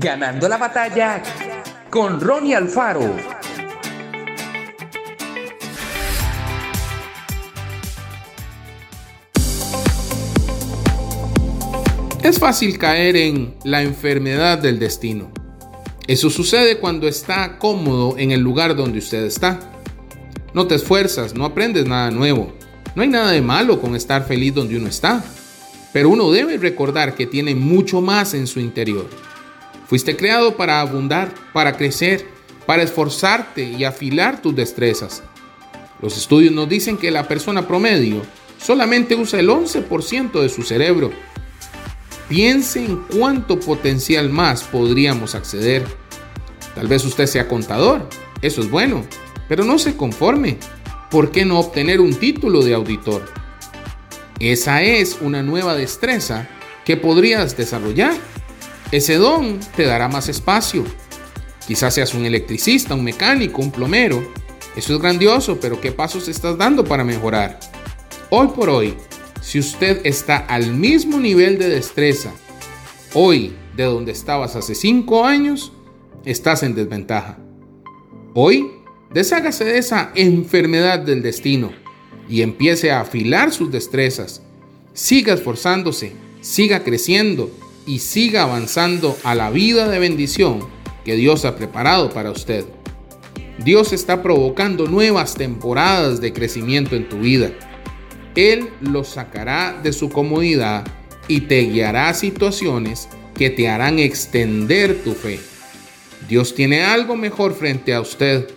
Ganando la batalla con Ronnie Alfaro. Es fácil caer en la enfermedad del destino. Eso sucede cuando está cómodo en el lugar donde usted está. No te esfuerzas, no aprendes nada nuevo. No hay nada de malo con estar feliz donde uno está. Pero uno debe recordar que tiene mucho más en su interior. Fuiste creado para abundar, para crecer, para esforzarte y afilar tus destrezas. Los estudios nos dicen que la persona promedio solamente usa el 11% de su cerebro. Piense en cuánto potencial más podríamos acceder. Tal vez usted sea contador, eso es bueno, pero no se conforme. ¿Por qué no obtener un título de auditor? Esa es una nueva destreza que podrías desarrollar. Ese don te dará más espacio. Quizás seas un electricista, un mecánico, un plomero. Eso es grandioso, pero ¿qué pasos estás dando para mejorar? Hoy por hoy, si usted está al mismo nivel de destreza hoy de donde estabas hace cinco años, estás en desventaja. Hoy, deshágase de esa enfermedad del destino y empiece a afilar sus destrezas. Siga esforzándose, siga creciendo y siga avanzando a la vida de bendición que Dios ha preparado para usted. Dios está provocando nuevas temporadas de crecimiento en tu vida. Él lo sacará de su comodidad y te guiará a situaciones que te harán extender tu fe. Dios tiene algo mejor frente a usted,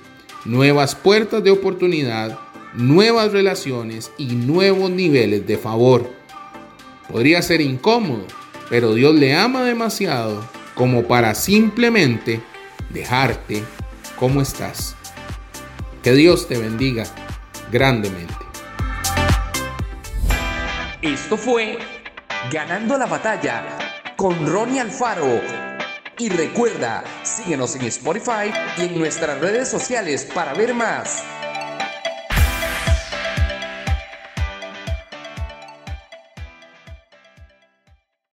nuevas puertas de oportunidad, nuevas relaciones y nuevos niveles de favor. Podría ser incómodo, pero Dios le ama demasiado como para simplemente dejarte como estás. Que Dios te bendiga grandemente. Esto fue Ganando la batalla con Ronnie Alfaro. Y recuerda, síguenos en Spotify y en nuestras redes sociales para ver más.